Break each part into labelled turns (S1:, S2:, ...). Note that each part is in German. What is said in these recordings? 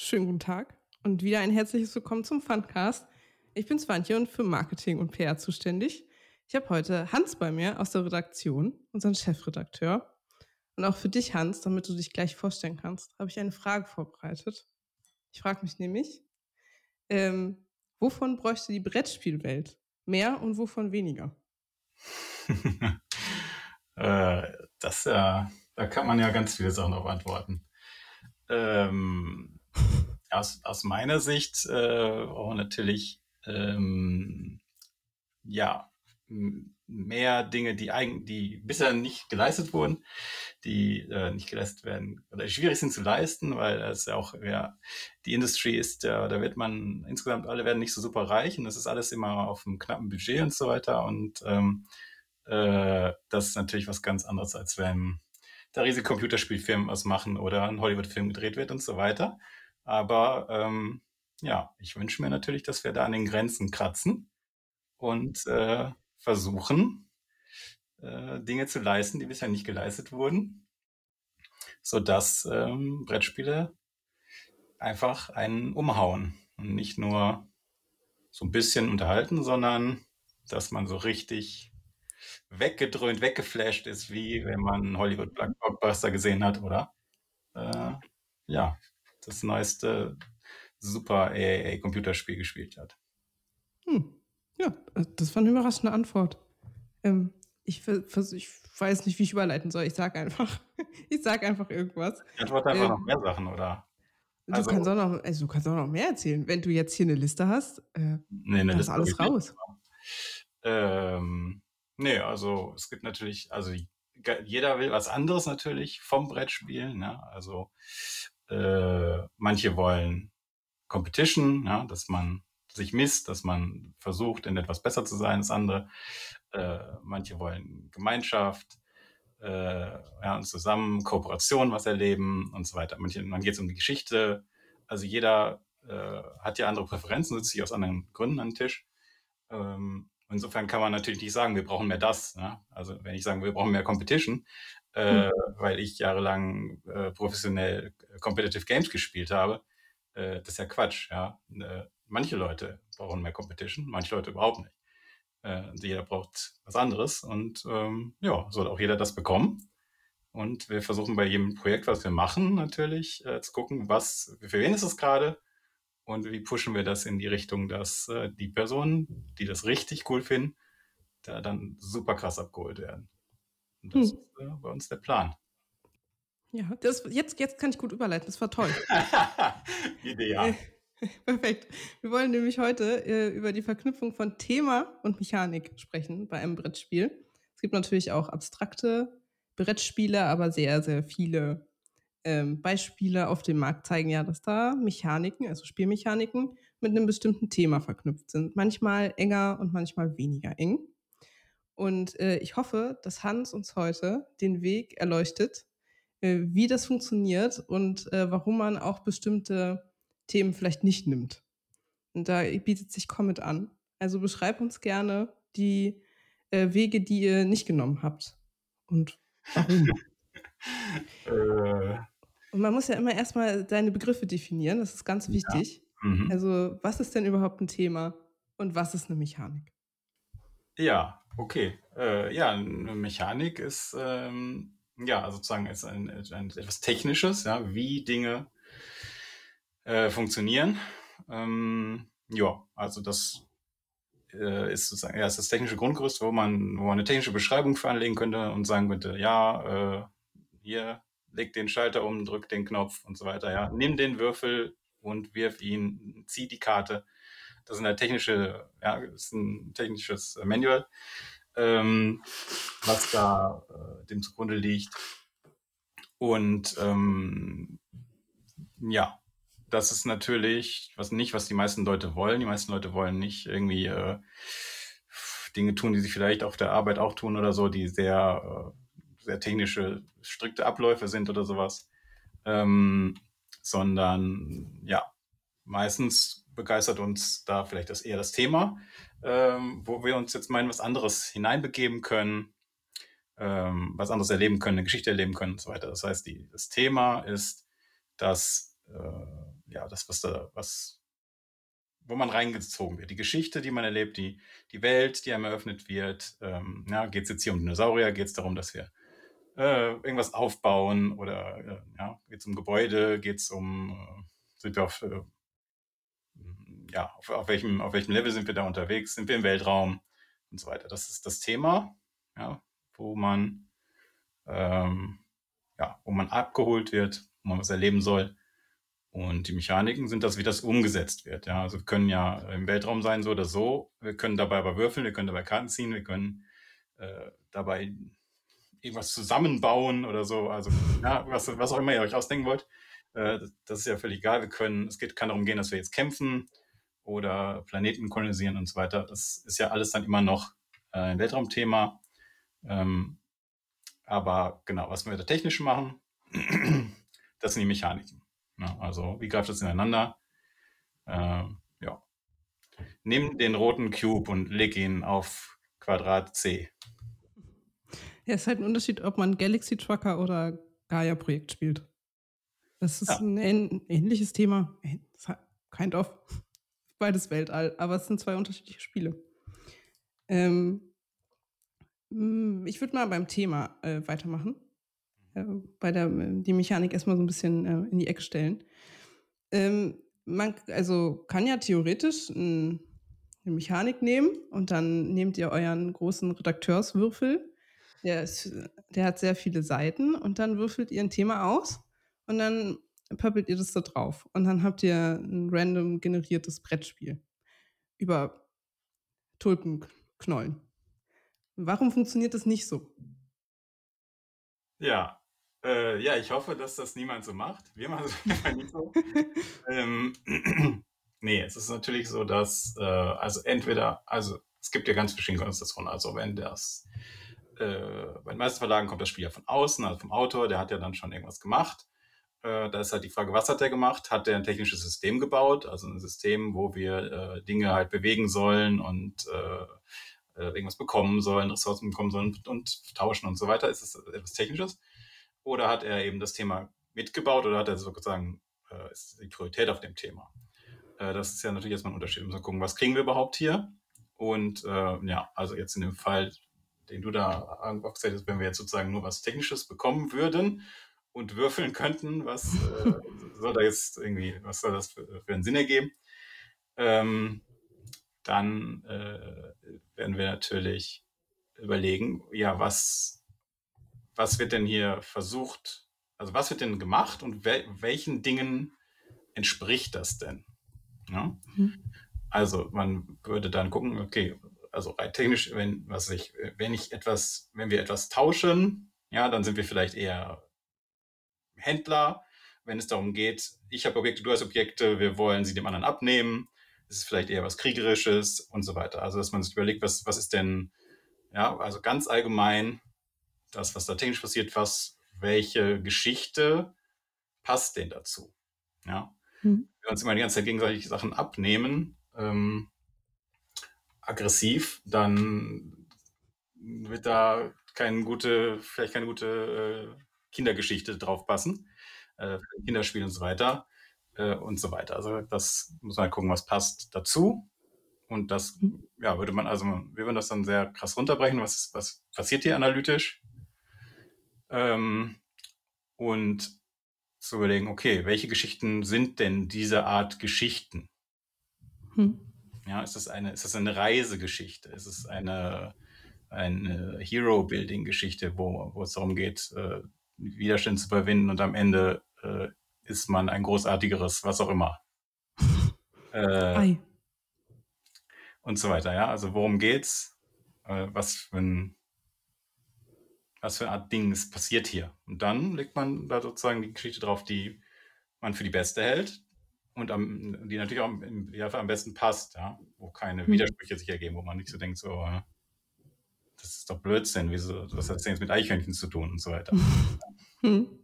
S1: schönen guten Tag und wieder ein herzliches Willkommen zum Fundcast. Ich bin Swantje und für Marketing und PR zuständig. Ich habe heute Hans bei mir aus der Redaktion, unseren Chefredakteur. Und auch für dich, Hans, damit du dich gleich vorstellen kannst, habe ich eine Frage vorbereitet. Ich frage mich nämlich, ähm, wovon bräuchte die Brettspielwelt mehr und wovon weniger?
S2: äh, das äh, da kann man ja ganz viele Sachen darauf antworten. Ähm, aus, aus meiner Sicht äh, auch natürlich ähm, ja mehr Dinge, die eigentlich, die bisher nicht geleistet wurden, die äh, nicht geleistet werden oder schwierig sind zu leisten, weil es ja auch ja, die Industrie ist, ja, da wird man insgesamt alle werden nicht so super reich und das ist alles immer auf einem knappen Budget und so weiter und ähm, äh, das ist natürlich was ganz anderes, als wenn da riesige Computerspielfirmen was machen oder ein Hollywood-Film gedreht wird und so weiter. Aber ähm, ja, ich wünsche mir natürlich, dass wir da an den Grenzen kratzen und äh, versuchen, äh, Dinge zu leisten, die bisher nicht geleistet wurden, sodass ähm, Brettspiele einfach einen umhauen und nicht nur so ein bisschen unterhalten, sondern dass man so richtig weggedröhnt, weggeflasht ist, wie wenn man Hollywood Blockbuster gesehen hat, oder? Äh, ja, das neueste super AAA-Computerspiel gespielt hat.
S1: Hm. Ja, das war eine überraschende Antwort. Ähm, ich, ich, weiß nicht, wie ich überleiten soll. Ich sag einfach, ich sag einfach irgendwas.
S2: Ich antworte einfach ähm, noch mehr Sachen, oder?
S1: Du, also, kannst auch noch, also du kannst auch noch mehr erzählen. Wenn du jetzt hier eine Liste hast, äh, nee, eine Liste alles raus.
S2: Ähm, nee, also es gibt natürlich, also jeder will was anderes natürlich vom Brettspiel. Ne? Also äh, manche wollen Competition, ja, dass man sich misst, dass man versucht, in etwas besser zu sein als andere. Äh, manche wollen Gemeinschaft, äh, ja, und zusammen Kooperation was erleben und so weiter. Manche, man geht es um die Geschichte. Also jeder äh, hat ja andere Präferenzen, sitzt sich aus anderen Gründen an den Tisch. Ähm, insofern kann man natürlich nicht sagen, wir brauchen mehr das. Ja? Also wenn ich sage, wir brauchen mehr Competition, äh, mhm. weil ich jahrelang äh, professionell Competitive Games gespielt habe, äh, das ist ja Quatsch. Ja? Äh, manche Leute brauchen mehr Competition, manche Leute überhaupt nicht. Äh, jeder braucht was anderes und ähm, ja, soll auch jeder das bekommen. Und wir versuchen bei jedem Projekt, was wir machen, natürlich äh, zu gucken, was, für wen ist es gerade und wie pushen wir das in die Richtung, dass äh, die Personen, die das richtig cool finden, da dann super krass abgeholt werden. Und das hm. ist äh, bei uns der Plan.
S1: Ja, das, jetzt, jetzt kann ich gut überleiten. Das war toll.
S2: Ideal.
S1: Perfekt. Wir wollen nämlich heute äh, über die Verknüpfung von Thema und Mechanik sprechen bei einem Brettspiel. Es gibt natürlich auch abstrakte Brettspiele, aber sehr, sehr viele ähm, Beispiele auf dem Markt zeigen ja, dass da Mechaniken, also Spielmechaniken, mit einem bestimmten Thema verknüpft sind. Manchmal enger und manchmal weniger eng. Und äh, ich hoffe, dass Hans uns heute den Weg erleuchtet, äh, wie das funktioniert und äh, warum man auch bestimmte Themen vielleicht nicht nimmt. Und da bietet sich Comet an. Also beschreib uns gerne die äh, Wege, die ihr nicht genommen habt. Und warum? äh. Und man muss ja immer erstmal deine Begriffe definieren, das ist ganz wichtig. Ja. Mhm. Also, was ist denn überhaupt ein Thema und was ist eine Mechanik?
S2: Ja, okay. Äh, ja, Mechanik ist ähm, ja sozusagen ist ein, ein, etwas Technisches, ja, wie Dinge äh, funktionieren. Ähm, ja, also das äh, ist sozusagen ja, ist das technische Grundgerüst, wo man, wo man eine technische Beschreibung für anlegen könnte und sagen könnte, ja, äh, hier leg den Schalter um, drück den Knopf und so weiter. Ja, nimm den Würfel und wirf ihn, zieh die Karte. Das ist eine technische, ja, ist ein technisches Manual, ähm, was da äh, dem zugrunde liegt. Und ähm, ja, das ist natürlich was nicht, was die meisten Leute wollen. Die meisten Leute wollen nicht irgendwie äh, Dinge tun, die sie vielleicht auf der Arbeit auch tun oder so, die sehr, äh, sehr technische, strikte Abläufe sind oder sowas. Ähm, sondern ja, meistens begeistert uns da vielleicht das eher das Thema, ähm, wo wir uns jetzt meinen, was anderes hineinbegeben können, ähm, was anderes erleben können, eine Geschichte erleben können und so weiter. Das heißt, die, das Thema ist, dass äh, ja, das, was da, was, wo man reingezogen wird. Die Geschichte, die man erlebt, die, die Welt, die einem eröffnet wird. Ähm, ja, geht es jetzt hier um Dinosaurier? Geht es darum, dass wir äh, irgendwas aufbauen? Oder äh, ja, geht es um Gebäude? Geht es um, äh, sind wir auf, äh, ja, auf, auf, welchem, auf welchem Level sind wir da unterwegs? Sind wir im Weltraum? Und so weiter. Das ist das Thema, ja, wo man, ähm, ja, wo man abgeholt wird, wo man was erleben soll. Und die Mechaniken sind das, wie das umgesetzt wird. Ja, also wir können ja im Weltraum sein, so oder so. Wir können dabei aber würfeln, wir können dabei Karten ziehen, wir können äh, dabei irgendwas zusammenbauen oder so. Also, ja, was, was auch immer ihr euch ausdenken wollt. Äh, das ist ja völlig egal. Wir können, es geht, kann darum gehen, dass wir jetzt kämpfen oder Planeten kolonisieren und so weiter. Das ist ja alles dann immer noch äh, ein Weltraumthema. Ähm, aber genau, was wir da technisch machen, das sind die Mechaniken. Ja, also wie greift das ineinander? Äh, ja. Nimm den roten Cube und leg ihn auf Quadrat C.
S1: Ja, es ist halt ein Unterschied, ob man Galaxy Trucker oder Gaia-Projekt spielt. Das ist ja. ein ähnliches Thema. Kind of. Beides Weltall, aber es sind zwei unterschiedliche Spiele. Ähm, ich würde mal beim Thema äh, weitermachen äh, bei der die Mechanik erstmal so ein bisschen äh, in die Ecke stellen. Ähm, man also kann ja theoretisch ein, eine Mechanik nehmen und dann nehmt ihr euren großen Redakteurswürfel. Der, ist, der hat sehr viele Seiten und dann würfelt ihr ein Thema aus und dann pöppelt ihr das da drauf. Und dann habt ihr ein random generiertes Brettspiel über Tulpenknollen. Warum funktioniert das nicht so?
S2: Ja, äh, ja, ich hoffe, dass das niemand so macht. Wir machen es nicht so. ähm, nee, es ist natürlich so, dass, äh, also entweder, also es gibt ja ganz verschiedene Konstellationen. Also wenn das, äh, bei den meisten Verlagen kommt das Spiel ja von außen, also vom Autor, der hat ja dann schon irgendwas gemacht. Äh, da ist halt die Frage, was hat er gemacht? Hat er ein technisches System gebaut? Also ein System, wo wir äh, Dinge halt bewegen sollen und äh, äh, irgendwas bekommen sollen, Ressourcen bekommen sollen und, und tauschen und so weiter. Ist es etwas Technisches? Oder hat er eben das Thema mitgebaut oder hat er sozusagen äh, ist die Priorität auf dem Thema? Äh, das ist ja natürlich erstmal ein Unterschied. Wir müssen gucken, was kriegen wir überhaupt hier? Und äh, ja, also jetzt in dem Fall, den du da angeboxt hättest, wenn wir jetzt sozusagen nur was Technisches bekommen würden und würfeln könnten, was äh, soll da jetzt irgendwie, was soll das für, für einen Sinn ergeben? Ähm, dann äh, werden wir natürlich überlegen, ja, was was wird denn hier versucht, also was wird denn gemacht und wel welchen Dingen entspricht das denn? Ja? Mhm. Also man würde dann gucken, okay, also rein technisch, wenn, was ich, wenn ich etwas, wenn wir etwas tauschen, ja, dann sind wir vielleicht eher Händler. Wenn es darum geht, ich habe Objekte, du hast Objekte, wir wollen sie dem anderen abnehmen, ist es vielleicht eher was Kriegerisches und so weiter. Also dass man sich überlegt, was, was ist denn, ja, also ganz allgemein, das, was da technisch passiert, was, welche Geschichte passt denn dazu? Ja. Mhm. Wir uns immer die ganze Zeit gegenseitig Sachen abnehmen, ähm, aggressiv, dann wird da keine gute, vielleicht keine gute äh, Kindergeschichte drauf passen, äh, Kinderspiel und so weiter äh, und so weiter. Also das muss man halt gucken, was passt dazu. Und das, mhm. ja, würde man, also wir würden das dann sehr krass runterbrechen. Was, was passiert hier analytisch? Ähm, und zu überlegen, okay, welche Geschichten sind denn diese Art Geschichten? Hm. Ja, ist das eine, ist das eine Reisegeschichte? Ist es eine, eine Hero-Building-Geschichte, wo, wo es darum geht, äh, Widerstand zu überwinden und am Ende äh, ist man ein großartigeres, was auch immer. äh, und so weiter, ja. Also worum geht's? Äh, was für ein was für eine Art Dings passiert hier. Und dann legt man da sozusagen die Geschichte drauf, die man für die beste hält und am, die natürlich auch im Idealfall am besten passt, ja, wo keine hm. Widersprüche sich ergeben, wo man nicht so denkt, so, äh, das ist doch Blödsinn, wieso, was hat das denn jetzt mit Eichhörnchen zu tun und so weiter.
S1: Hm.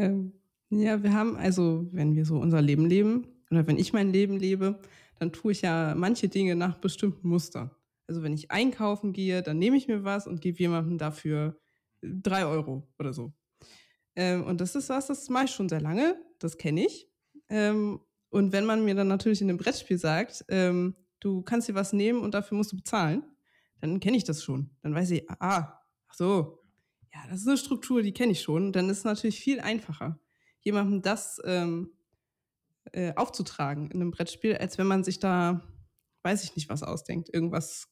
S1: Ähm, ja, wir haben also, wenn wir so unser Leben leben oder wenn ich mein Leben lebe, dann tue ich ja manche Dinge nach bestimmten Mustern. Also wenn ich einkaufen gehe, dann nehme ich mir was und gebe jemandem dafür drei Euro oder so. Ähm, und das ist was, das mache ich schon sehr lange, das kenne ich. Ähm, und wenn man mir dann natürlich in dem Brettspiel sagt, ähm, du kannst dir was nehmen und dafür musst du bezahlen, dann kenne ich das schon. Dann weiß ich, ah, ach so, ja, das ist eine Struktur, die kenne ich schon. Dann ist es natürlich viel einfacher, jemandem das ähm, äh, aufzutragen in einem Brettspiel, als wenn man sich da, weiß ich nicht, was ausdenkt. Irgendwas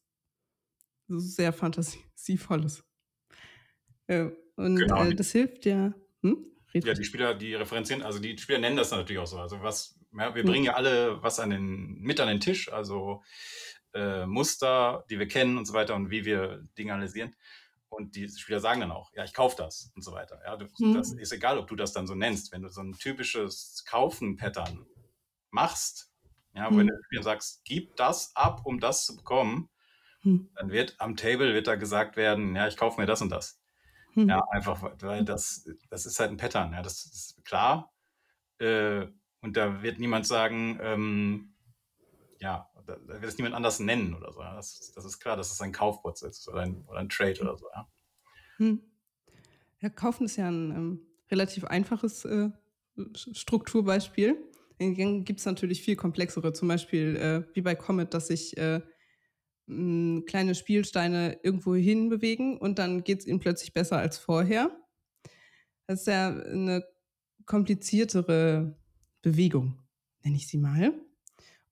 S1: sehr fantasievolles. Äh, und
S2: Genau,
S1: äh, das hilft ja. Hm?
S2: Ja, die Spieler, die referenzieren, also die Spieler nennen das natürlich auch so. Also was, ja, wir
S1: Hm.
S2: bringen ja alle was an den, mit an den Tisch, also äh, Muster, die wir kennen und so weiter und wie wir Dinge analysieren. Und die Spieler sagen dann auch, ja, ich kaufe das und so weiter. Ja, du, das
S1: Hm.
S2: ist egal, ob du das dann so nennst. Wenn du so ein typisches Kaufen-Pattern machst, ja, wenn du Spielern sagst, gib das ab, um das zu bekommen,
S1: Hm.
S2: dann wird am Table wird da gesagt werden, ja, ich kaufe mir das und das.
S1: Hm.
S2: Ja, einfach, weil das, das ist halt ein Pattern. Ja, das ist klar. Äh, und da wird niemand sagen, ähm, ja, da, da wird es niemand anders nennen oder so. Ja. Das, das ist klar, dass es ein Kaufprozess ist oder ein, oder ein Trade oder so. Ja.
S1: Hm. Ja, Kaufen ist ja ein ähm, relativ einfaches äh, Strukturbeispiel. Dann gibt es natürlich viel komplexere, zum Beispiel äh, wie bei Comet, dass sich äh, m, kleine Spielsteine irgendwo hin bewegen und dann geht es ihnen plötzlich besser als vorher. Das ist ja eine kompliziertere Bewegung, nenne ich sie mal.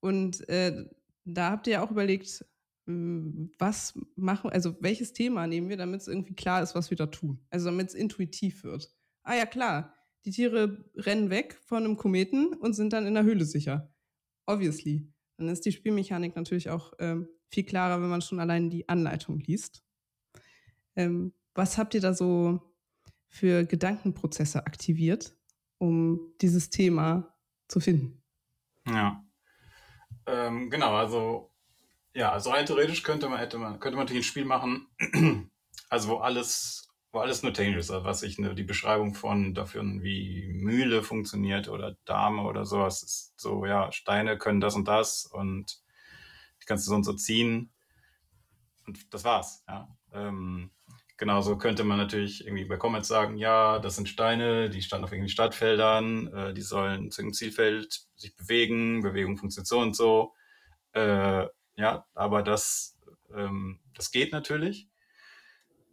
S1: Und äh, da habt ihr ja auch überlegt, m, was machen, also welches Thema nehmen wir, damit es irgendwie klar ist, was wir da tun. Also damit es intuitiv wird. Ah ja, klar, die Tiere rennen weg von einem Kometen und sind dann in der Höhle sicher. Obviously. Dann ist die Spielmechanik natürlich auch ähm, viel klarer, wenn man schon allein die Anleitung liest. Ähm, was habt ihr da so für Gedankenprozesse aktiviert, um dieses Thema zu finden?
S2: ja. Ähm, genau, also ja, also rein theoretisch könnte man, hätte man, könnte man natürlich ein Spiel machen, also wo alles, wo alles nur technisch ist, also was ich ne, die Beschreibung von dafür, wie Mühle funktioniert oder Dame oder sowas, ist so, ja, Steine können das und das und die kannst du so und so ziehen und das war's, ja. Ähm, genauso könnte man natürlich irgendwie bei Comments sagen, ja, das sind Steine, die standen auf irgendwelchen Startfeldern, äh, die sollen zu irgendeinem Zielfeld sich bewegen, Bewegung funktioniert so und so. Äh, ja, aber das, ähm, das geht natürlich.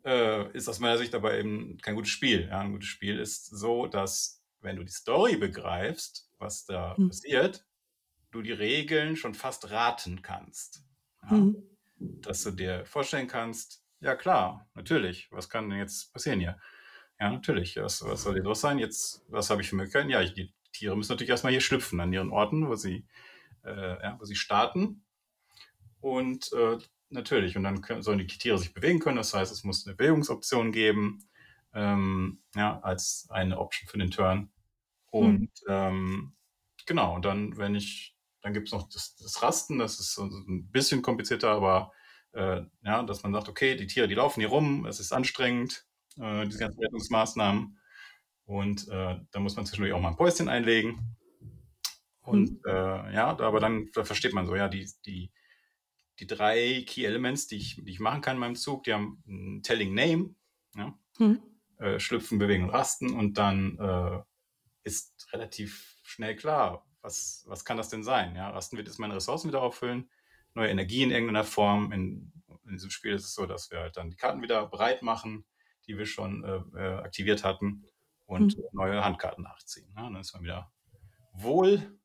S2: Äh, ist aus meiner Sicht aber eben kein gutes Spiel. Ja, ein gutes Spiel ist so, dass wenn du die Story begreifst, was da
S1: Hm.
S2: passiert, du die Regeln schon fast raten kannst. Ja,
S1: Hm.
S2: dass du dir vorstellen kannst, ja klar, natürlich, was kann denn jetzt passieren hier? Ja, natürlich, was, was soll hier los sein? Jetzt, was habe ich für Möglichkeiten? Ja, ich, die Tiere müssen natürlich erstmal hier schlüpfen an ihren Orten, wo sie, äh, ja, wo sie starten. Und äh, natürlich, und dann können, sollen die Tiere sich bewegen können. Das heißt, es muss eine Bewegungsoption geben, ähm, ja, als eine Option für den Turn. Und
S1: Hm.
S2: ähm, genau, und dann, wenn ich, dann gibt es noch das, das Rasten, das ist so ein bisschen komplizierter, aber äh, ja, dass man sagt, okay, die Tiere, die laufen hier rum, es ist anstrengend, äh, diese ganzen Rettungsmaßnahmen. Und äh, da muss man zwischendurch auch mal ein Päuschen einlegen. Und
S1: Hm.
S2: äh, ja, aber dann da versteht man so, ja, die, die, die drei Key Elements, die ich, die ich machen kann in meinem Zug, die haben ein Telling Name, ja,
S1: Hm.
S2: äh, Schlüpfen, Bewegen und Rasten und dann äh, ist relativ schnell klar, was, was kann das denn sein? Ja, Rasten wird jetzt meine Ressourcen wieder auffüllen, neue Energie in irgendeiner Form. In, in diesem Spiel ist es so, dass wir halt dann die Karten wieder bereit machen, die wir schon äh, äh, aktiviert hatten und
S1: Hm.
S2: neue Handkarten nachziehen. Ja, dann ist man wieder wohl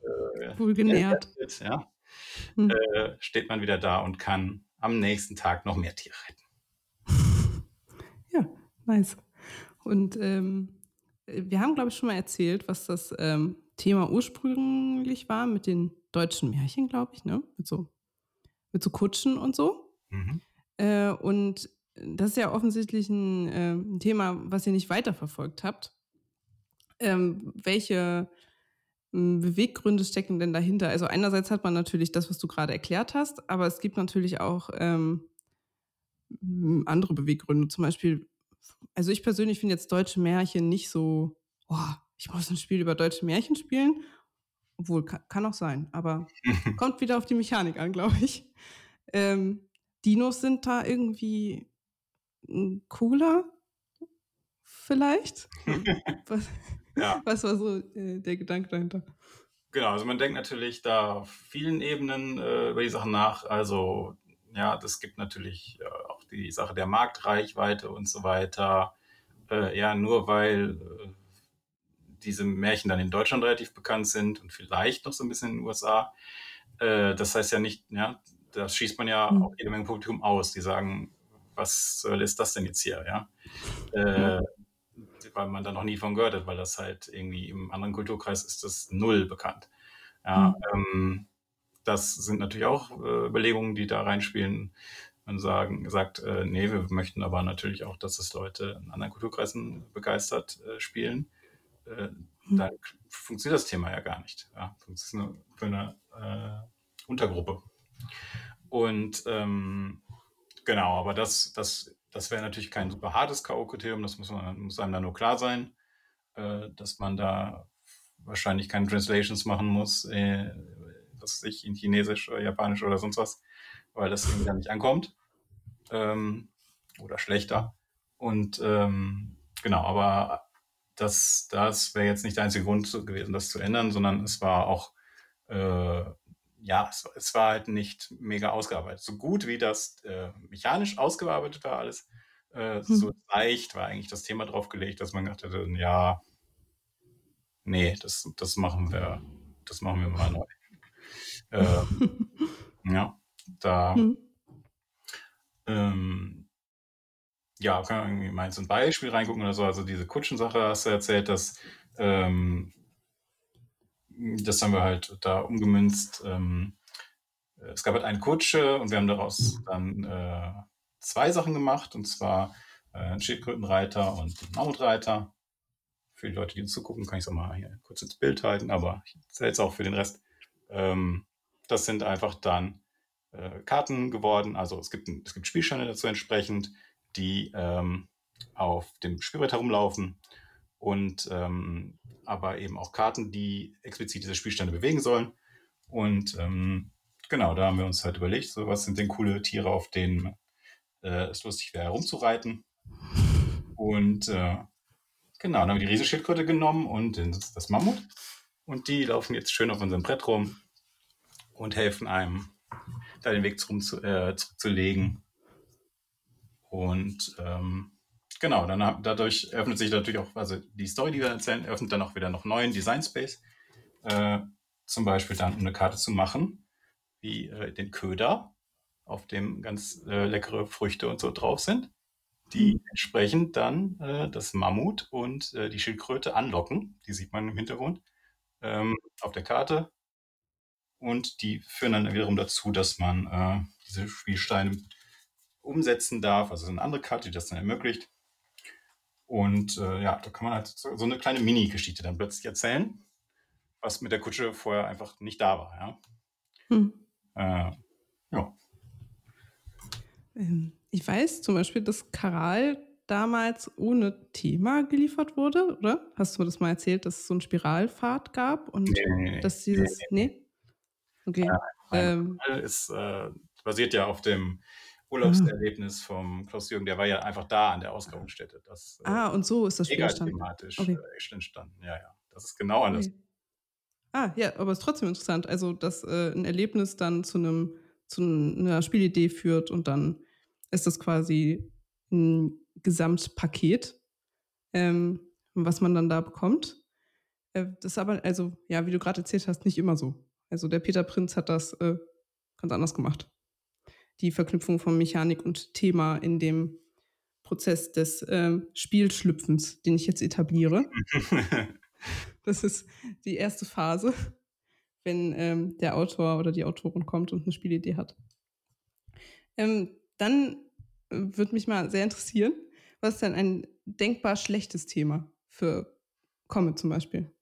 S2: äh,
S1: Wohlgenährt.
S2: gerettet, ja,
S1: Hm.
S2: äh, steht man wieder da und kann am nächsten Tag noch mehr Tiere retten.
S1: Ja, nice. Und ähm, äh, wir haben, glaube ich, schon mal erzählt, was das ähm, Thema ursprünglich war mit den deutschen Märchen, glaube ich, ne? Mit so, mit so Kutschen und so.
S2: Mhm.
S1: Äh, und das ist ja offensichtlich ein, äh, ein Thema, was ihr nicht weiterverfolgt habt. Ähm, welche ähm, Beweggründe stecken denn dahinter? Also einerseits hat man natürlich das, was du gerade erklärt hast, aber es gibt natürlich auch ähm, m, andere Beweggründe. Zum Beispiel, also ich persönlich finde jetzt deutsche Märchen nicht so, oh, ich muss ein Spiel über deutsche Märchen spielen. Obwohl, kann, kann auch sein, aber kommt wieder auf die Mechanik an, glaube ich. Ähm, Dinos sind da irgendwie mm, cooler, vielleicht. Was-
S2: Ja.
S1: Was war so äh, der Gedanke dahinter?
S2: Genau, also man denkt natürlich da auf vielen Ebenen äh, über die Sachen nach. Also ja, das gibt natürlich äh, auch die Sache der Marktreichweite und so weiter. Äh, ja, nur weil äh, diese Märchen dann in Deutschland relativ bekannt sind und vielleicht noch so ein bisschen in den USA. Äh, das heißt ja nicht, ja, da schießt man ja
S1: Hm.
S2: auch jede Menge Publikum aus, die sagen, was soll ist das denn jetzt hier, ja? Äh, weil man da noch nie von gehört hat, weil das halt irgendwie im anderen Kulturkreis ist das null bekannt. Ja,
S1: Hm.
S2: ähm, das sind natürlich auch äh, Überlegungen, die da reinspielen. Man sagen, sagt, äh, nee, wir möchten aber natürlich auch, dass es Leute in anderen Kulturkreisen begeistert äh, spielen. Äh,
S1: Hm.
S2: dann funktioniert das Thema ja gar nicht. Ja, das ist für eine äh, Untergruppe. Und ähm, genau, aber das, das, das wäre natürlich kein super hartes K.O.-Kriterium, das muss, man, muss einem dann nur klar sein, äh, dass man da wahrscheinlich keine Translations machen muss, äh, was ich, in Chinesisch oder Japanisch oder sonst was, weil das irgendwie dann nicht ankommt. Ähm, oder schlechter. Und ähm, genau, aber das, das wäre jetzt nicht der einzige Grund gewesen, das zu ändern, sondern es war auch, äh, ja, es, es, war halt nicht mega ausgearbeitet. So gut wie das äh, mechanisch ausgearbeitet war alles, äh, hm. so leicht war eigentlich das Thema draufgelegt, dass man gedacht hätte, ja, nee, das, das machen wir, das machen wir mal neu. äh, ja, da, hm. ähm, ja, kann man irgendwie mal so ein Beispiel reingucken oder so. Also diese Kutschensache hast du erzählt, dass ähm, das haben wir halt da umgemünzt. Ähm, es gab halt eine Kutsche und wir haben daraus dann äh, zwei Sachen gemacht, und zwar äh, einen Schildkrötenreiter und einen Mammutreiter. Für die Leute, die uns zugucken, kann ich es auch mal hier kurz ins Bild halten, aber ich erzähle es auch für den Rest. Ähm, das sind einfach dann äh, Karten geworden. Also es gibt, es gibt Spielsteine dazu entsprechend, die ähm, auf dem Spielbrett herumlaufen und ähm, aber eben auch Karten, die explizit diese Spielstände bewegen sollen. Und ähm, genau, da haben wir uns halt überlegt, so was sind denn coole Tiere, auf denen äh, es lustig wäre, herumzureiten. Und äh, genau, dann haben wir die Riesenschildkröte genommen und das, das Mammut. Und die laufen jetzt schön auf unserem Brett rum und helfen einem, da den Weg zu, äh, zurückzulegen. Und ähm, genau, dann dadurch öffnet sich natürlich auch, also die Story, die wir erzählen, öffnet dann auch wieder noch neuen Design Space. Äh, zum Beispiel dann, um eine Karte zu machen, wie äh, den Köder, auf dem ganz äh, leckere Früchte und so drauf sind, die mhm. entsprechend dann äh, das Mammut und äh, die Schildkröte anlocken. Die sieht man im Hintergrund ähm, auf der Karte. Und die führen dann wiederum dazu, dass man äh, diese Spielsteine umsetzen darf. Also eine andere Karte, die das dann ermöglicht. Und äh, ja, da kann man halt so, so eine kleine Mini-Geschichte dann plötzlich erzählen, was mit der Kutsche vorher einfach nicht da war. Ja. Hm. Äh, ja.
S1: Ähm, ich weiß zum Beispiel, dass Karal damals ohne Thema geliefert wurde, oder? Hast du mir das mal erzählt, dass es so einen Spiralpfad gab und
S2: nee, nee,
S1: dass dieses. Nee? nee? Okay.
S2: Ja, ähm, ist, äh, basiert ja auf dem Urlaubserlebnis vom Klaus Jürgen, der war ja einfach da an der Ausgrabungsstätte. Das,
S1: äh, ah, und so ist das Spiel
S2: thematisch okay. äh, entstanden. Ja, ja. Das ist genau anders. Okay.
S1: Ah, ja, aber es ist trotzdem interessant. Also, dass äh, ein Erlebnis dann zu einem zu einer Spielidee führt und dann ist das quasi ein Gesamtpaket, ähm, was man dann da bekommt. Äh, das ist aber, also, ja, wie du gerade erzählt hast, nicht immer so. Also der Peter Prinz hat das äh, ganz anders gemacht die Verknüpfung von Mechanik und Thema in dem Prozess des äh, Spielschlüpfens, den ich jetzt etabliere. das ist die erste Phase, wenn ähm, der Autor oder die Autorin kommt und eine Spielidee hat. Ähm, dann äh, würde mich mal sehr interessieren, was ist denn ein denkbar schlechtes Thema für Comet zum Beispiel?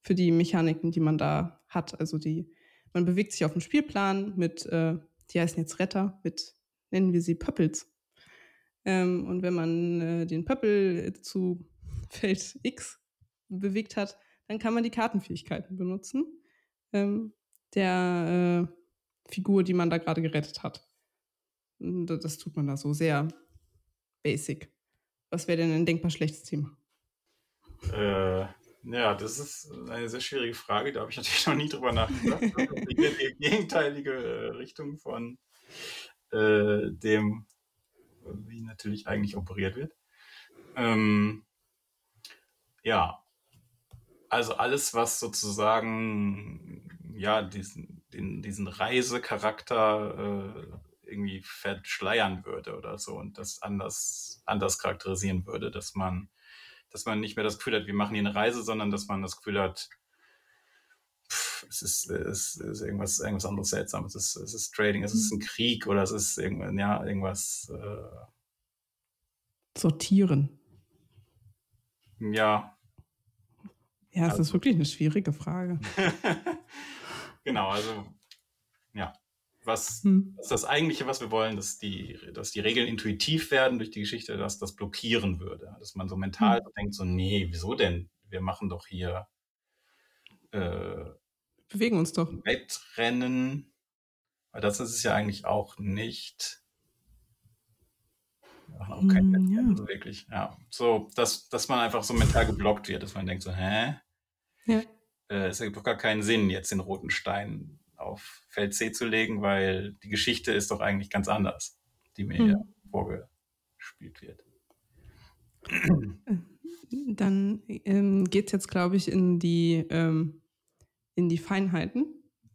S1: Für die Mechaniken, die man da hat. Also die, man bewegt sich auf dem Spielplan mit äh, die heißen jetzt Retter, mit, nennen wir sie Pöppels. Ähm, und wenn man äh, den Pöppel zu Feld X bewegt hat, dann kann man die Kartenfähigkeiten benutzen ähm, der äh, Figur, die man da gerade gerettet hat. Und das tut man da so sehr basic. Was wäre denn ein denkbar schlechtes Thema?
S2: Äh, Ja, das ist eine sehr schwierige Frage. Da habe ich natürlich noch nie drüber nachgedacht. Die gegenteilige äh, Richtung von äh, dem, wie natürlich eigentlich operiert wird. Ähm, ja, also alles, was sozusagen ja diesen, den, diesen Reisecharakter äh, irgendwie verschleiern würde oder so und das anders, anders charakterisieren würde, dass man, dass man nicht mehr das Gefühl hat, wir machen hier eine Reise, sondern dass man das Gefühl hat, pff, es ist, es ist irgendwas, irgendwas anderes Seltsames. Es ist, es ist Trading, es ist ein Krieg oder es ist irgend, ja, irgendwas. Äh,
S1: Sortieren.
S2: Ja.
S1: Ja, es
S2: Also-
S1: ist wirklich eine schwierige Frage.
S2: genau, also ja. Was,
S1: Hm.
S2: das ist das Eigentliche, was wir wollen, dass die, dass die Regeln intuitiv werden durch die Geschichte, dass das blockieren würde. Dass man so mental
S1: Hm.
S2: denkt, so, nee, wieso denn? Wir machen doch hier äh,
S1: Bewegen uns doch.
S2: Wettrennen. Weil das ist es ja eigentlich auch nicht. Wir machen auch kein
S1: Hm,
S2: Wettrennen,
S1: ja.
S2: so wirklich. Ja. So, dass, dass man einfach so mental geblockt wird, dass man denkt so, hä?
S1: Ja.
S2: Äh, es ergibt doch gar keinen Sinn, jetzt den roten Stein auf Feld C zu legen, weil die Geschichte ist doch eigentlich ganz anders, die mir hier vorgespielt wird.
S1: Dann ähm, geht es jetzt, glaube ich, in die, ähm, in die Feinheiten,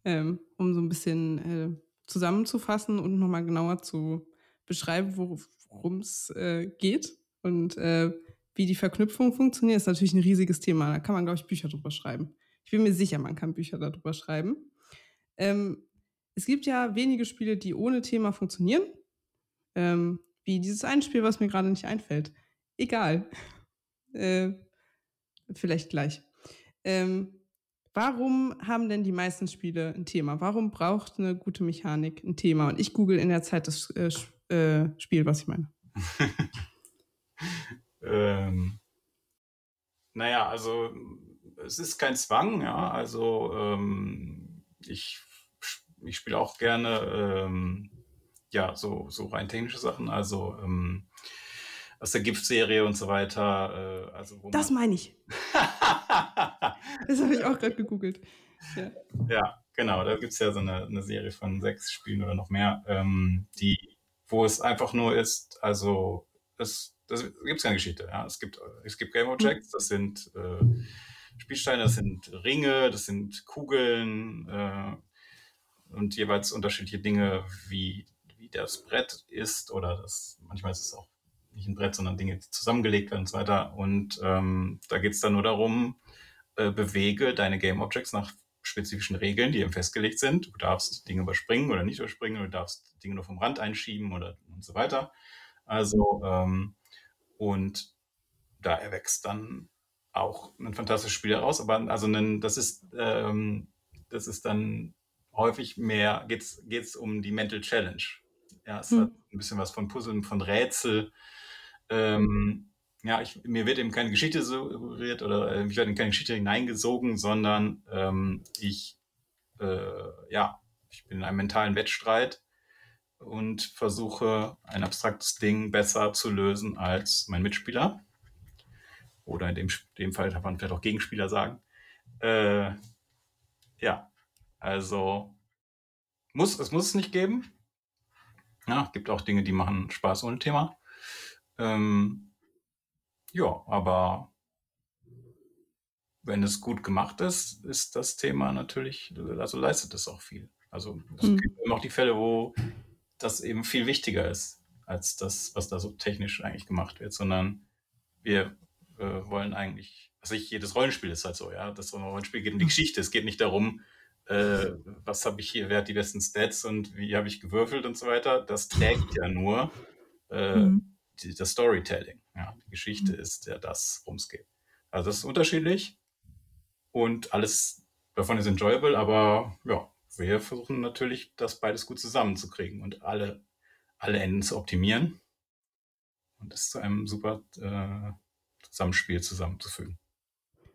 S1: ähm, um so ein bisschen äh, zusammenzufassen und nochmal genauer zu beschreiben, worum es äh, geht und äh, wie die Verknüpfung funktioniert. ist natürlich ein riesiges Thema. Da kann man, glaube ich, Bücher drüber schreiben. Ich bin mir sicher, man kann Bücher darüber schreiben. Ähm, es gibt ja wenige Spiele, die ohne Thema funktionieren. Ähm, wie dieses eine Spiel, was mir gerade nicht einfällt. Egal. Äh, vielleicht gleich. Ähm, warum haben denn die meisten Spiele ein Thema? Warum braucht eine gute Mechanik ein Thema? Und ich google in der Zeit das äh, äh, Spiel, was ich meine.
S2: Ähm, naja, also es ist kein Zwang, ja. Also ähm, ich, ich spiele auch gerne ähm, ja so, so rein technische Sachen, also ähm, aus der Gift-Serie und so weiter. Äh, also wo
S1: Das meine ich. Das habe ich auch gerade gegoogelt. Ja.
S2: Ja, genau. Da gibt es ja so eine, eine Serie von sechs Spielen oder noch mehr, ähm, die, wo es einfach nur ist, also es, das gibt es keine Geschichte. Ja. Es gibt, es gibt Game Objects, das sind äh, Spielsteine, das sind Ringe, das sind Kugeln äh, und jeweils unterschiedliche Dinge, wie, wie das Brett ist oder das, manchmal ist es auch nicht ein Brett, sondern Dinge, die zusammengelegt werden und so weiter. Und ähm, da geht es dann nur darum, äh, bewege deine Game Objects nach spezifischen Regeln, die eben festgelegt sind. Du darfst Dinge überspringen oder nicht überspringen, du darfst Dinge nur vom Rand einschieben oder und so weiter. Also, ähm, und da erwächst dann auch ein fantastisches Spiel heraus, aber also ein, das ist, ähm, das ist dann häufig mehr, geht's, geht's um die Mental Challenge. Ja, es
S1: Hm.
S2: hat ein bisschen was von Puzzeln, von Rätsel. Ähm, ja, ich, mir wird eben keine Geschichte suggeriert oder äh, ich werde in keine Geschichte hineingesogen, sondern ähm, ich, äh, ja, ich bin in einem mentalen Wettstreit und versuche ein abstraktes Ding besser zu lösen als mein Mitspieler. Oder in dem, dem Fall kann man vielleicht auch Gegenspieler sagen. Äh, ja, also muss, es muss es nicht geben. Ja, gibt auch Dinge, die machen Spaß ohne Thema. Ähm, ja, aber wenn es gut gemacht ist, ist das Thema natürlich, also leistet es auch viel. Also es
S1: Hm.
S2: gibt eben auch die Fälle, wo das eben viel wichtiger ist, als das, was da so technisch eigentlich gemacht wird, sondern wir äh, wollen eigentlich, also ich, jedes Rollenspiel ist halt so, ja, das Rollenspiel geht um die Geschichte, es geht nicht darum, äh, was habe ich hier, wer hat die besten Stats und wie habe ich gewürfelt und so weiter. Das trägt ja nur äh,
S1: Hm.
S2: die, das Storytelling. Ja, die Geschichte ist ja das, worum es geht. Also das ist unterschiedlich und alles davon ist enjoyable, aber ja, wir versuchen natürlich, das beides gut zusammenzukriegen und alle, alle Enden zu optimieren und das zu einem super äh, Zusammenspiel zusammenzufügen.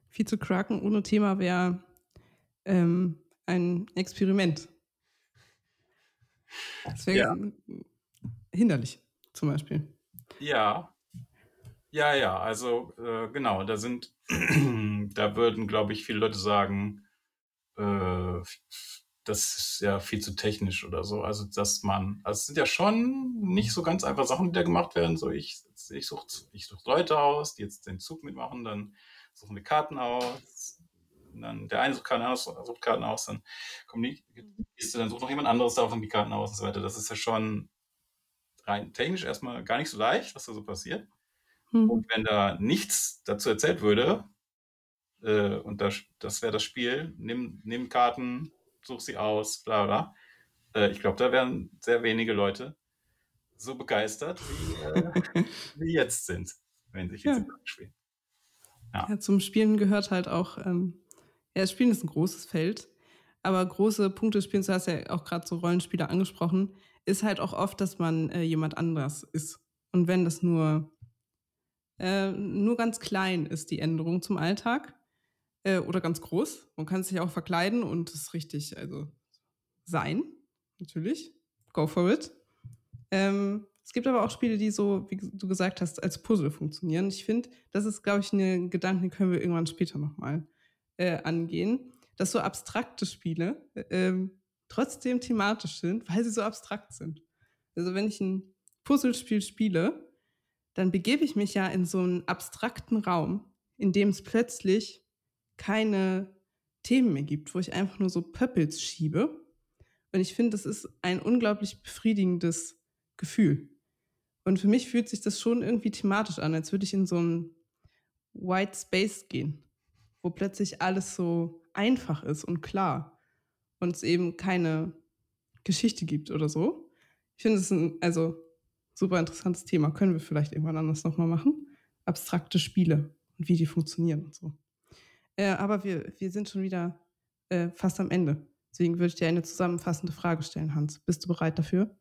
S1: Viel zu cracken ohne Thema wäre ähm, ein Experiment. Das wäre
S2: Ja.
S1: hinderlich, zum Beispiel.
S2: Ja, Ja, ja, also, äh, genau, da sind da würden, glaube ich, viele Leute sagen, äh, das ist ja viel zu technisch oder so. Also, dass man also, es sind ja schon nicht so ganz einfach Sachen, die da gemacht werden. So, ich ich suche ich suche Leute aus, die jetzt den Zug mitmachen, dann suchen wir Karten aus, und dann der eine sucht Karten aus, sucht Karten aus, dann kommen die
S1: Mhm.
S2: Dann sucht noch jemand anderes davon die Karten aus und so weiter. Das ist ja schon rein technisch erstmal gar nicht so leicht, was da so passiert. Und
S1: Mhm.
S2: wenn da nichts dazu erzählt würde, äh, und das das wäre das Spiel, nimm nimm Karten, such sie aus, bla bla. Äh, ich glaube, da wären sehr wenige Leute so begeistert, wie, äh, wie jetzt sind, wenn sich jetzt
S1: Ja.
S2: spielen. Ja.
S1: Ja, zum Spielen gehört halt auch, ähm ja, Spielen ist 'n großes Feld, aber große Punkte spielen, du hast ja auch grad so Rollenspiele angesprochen, ist halt auch oft, dass man, äh, jemand anders ist. Und wenn das nur äh, nur ganz klein ist, die Änderung zum Alltag, äh, oder ganz groß. Man kann sich auch verkleiden und das richtig also, sein, natürlich. Go for it. Ähm, es gibt aber auch Spiele, die so, wie du gesagt hast, als Puzzle funktionieren. Ich finde, das ist, glaube ich, 'ne Gedanken, den können wir irgendwann später noch mal, äh, angehen, dass so abstrakte Spiele, äh, ähm, trotzdem thematisch sind, weil sie so abstrakt sind. Also, wenn ich 'n Puzzlespiel spiele, dann begebe ich mich ja in so 'n abstrakten Raum, in dem es plötzlich keine Themen mehr gibt, wo ich einfach nur so Pöppels schiebe. Und ich finde, das ist ein unglaublich befriedigendes Gefühl. Und für mich fühlt sich das schon irgendwie thematisch an, als würde ich in so 'n White Space gehen, wo plötzlich alles so einfach ist und klar und es eben keine Geschichte gibt oder so. Ich finde es 'n also, super interessantes Thema. Können wir vielleicht irgendwann anders noch mal machen. Abstrakte Spiele und wie die funktionieren und so. Äh, aber wir wir sind schon wieder, äh, fast am Ende. Deswegen würde ich dir eine zusammenfassende Frage stellen, Hans. Bist du bereit dafür?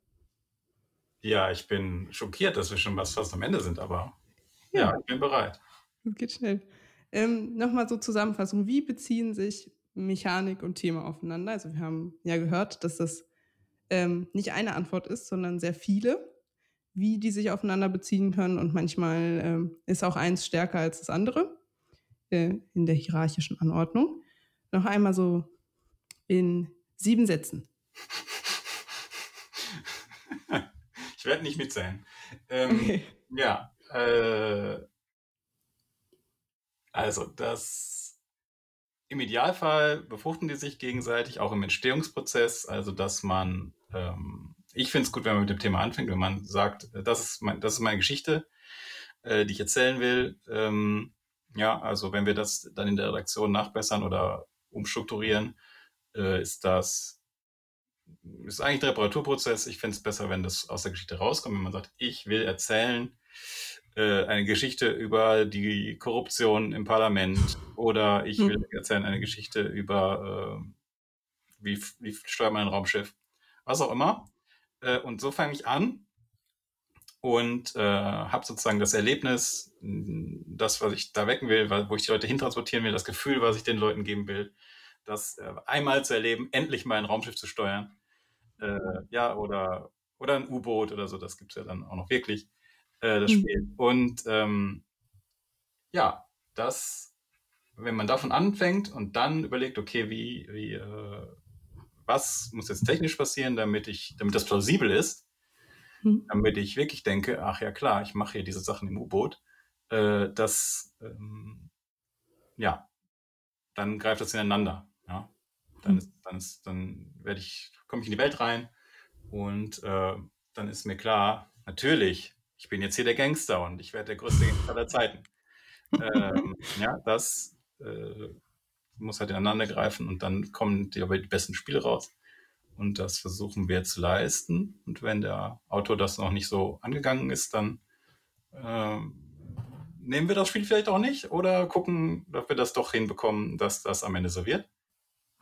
S2: Ja, ich bin schockiert, dass wir schon was fast am Ende sind, aber ja,
S1: Ja.
S2: ich bin bereit.
S1: Das geht schnell. Ähm, noch mal so Zusammenfassung. Wie beziehen sich Mechanik und Thema aufeinander? Also, wir haben ja gehört, dass das, ähm, nicht eine Antwort ist, sondern sehr viele, wie die sich aufeinander beziehen können und manchmal, ähm, ist auch eins stärker als das andere, äh, in der hierarchischen Anordnung. Noch einmal so in 7 Sätzen.
S2: Ich werde nicht mitzählen. Ähm,
S1: Okay.
S2: ja, äh also, das im Idealfall befruchten die sich gegenseitig, auch im Entstehungsprozess, also, dass man ähm, ich finde es gut, wenn man mit dem Thema anfängt, wenn man sagt: „Das ist mein das ist meine Geschichte, äh, die ich erzählen will.“ Ähm, ja, also, wenn wir das dann in der Redaktion nachbessern oder umstrukturieren, äh, ist das ist eigentlich der Reparaturprozess. Ich finde es besser, wenn das aus der Geschichte rauskommt, wenn man sagt: „Ich will erzählen, äh, eine Geschichte über die Korruption im Parlament“ oder „Ich will
S1: Mhm.
S2: erzählen eine Geschichte über, ähm, wie wie steuert man ein Raumschiff?“ Was auch immer. Äh, und so fange ich an und, äh, habe sozusagen das Erlebnis, hm, das, was ich da wecken will, wo ich die Leute hintransportieren will, das Gefühl, was ich den Leuten geben will, das, äh, einmal zu erleben, endlich mal ein Raumschiff zu steuern. Äh, ja, oder oder 'n U-Boot oder so, das gibt's ja dann auch noch wirklich, äh, das
S1: Mhm.
S2: Spiel. Und, ähm ja, das wenn man davon anfängt und dann überlegt: „Okay, wie wie, äh was muss jetzt technisch passieren, damit ich damit das plausibel ist?“
S1: Mhm.
S2: Damit ich wirklich denke: „Ach ja, klar, ich mache hier diese Sachen im U-Boot.“ Äh, das, ähm ja, dann greift das ineinander, ja? Dann ist
S1: Mhm.
S2: dann ist dann werde ich komme ich in die Welt rein und, äh, dann ist mir klar: „Natürlich, ich bin jetzt hier der Gangster und ich werde der größte Gangster aller Zeiten.“ Ähm, ja, das, äh, muss halt ineinander greifen und dann kommen die aber die besten Spiele raus. Und das versuchen wir zu leisten. Und wenn der Autor das noch nicht so angegangen ist, dann, ähm, nehmen wir das Spiel vielleicht auch nicht oder gucken, ob wir das doch hinbekommen, dass das am Ende so wird.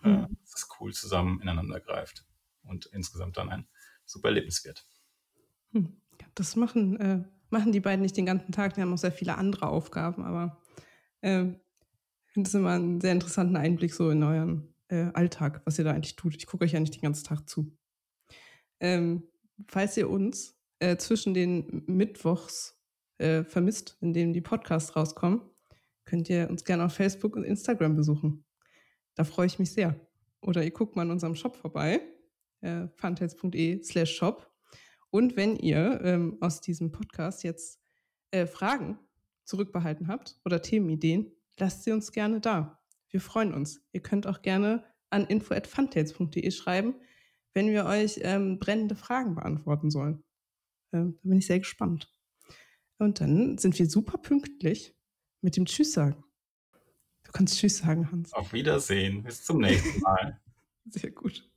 S2: Äh,
S1: Mhm.
S2: dass es cool zusammen ineinander greift und insgesamt dann ein super Erlebnis wird.
S1: Hm, das machen äh, machen die beiden nicht den ganzen Tag, die haben auch sehr viele andere Aufgaben, aber, ähm, finde es immer 'n sehr interessanten Einblick so in euren, äh, Alltag, was ihr da eigentlich tut. Ich gucke euch ja nicht den ganzen Tag zu. Ähm, falls ihr uns, äh, zwischen den Mittwochs äh, vermisst, in dem die Podcasts rauskommen, könnt ihr uns gerne auf Facebook und Instagram besuchen. Da freue ich mich sehr. Oder ihr guckt mal in unserem Shop vorbei, äh, funtails.de slash shop. Und wenn ihr ähm, aus diesem Podcast jetzt äh, Fragen zurückbehalten habt oder Themenideen, lasst sie uns gerne da. Wir freuen uns. Ihr könnt auch gerne an info.funtails.de schreiben, wenn wir euch ähm, brennende Fragen beantworten sollen. Ähm, da bin ich sehr gespannt. Und dann sind wir super pünktlich mit dem Tschüss sagen. Du kannst Tschüss sagen, Hans.
S2: Auf Wiedersehen. Bis zum nächsten Mal.
S1: Sehr gut.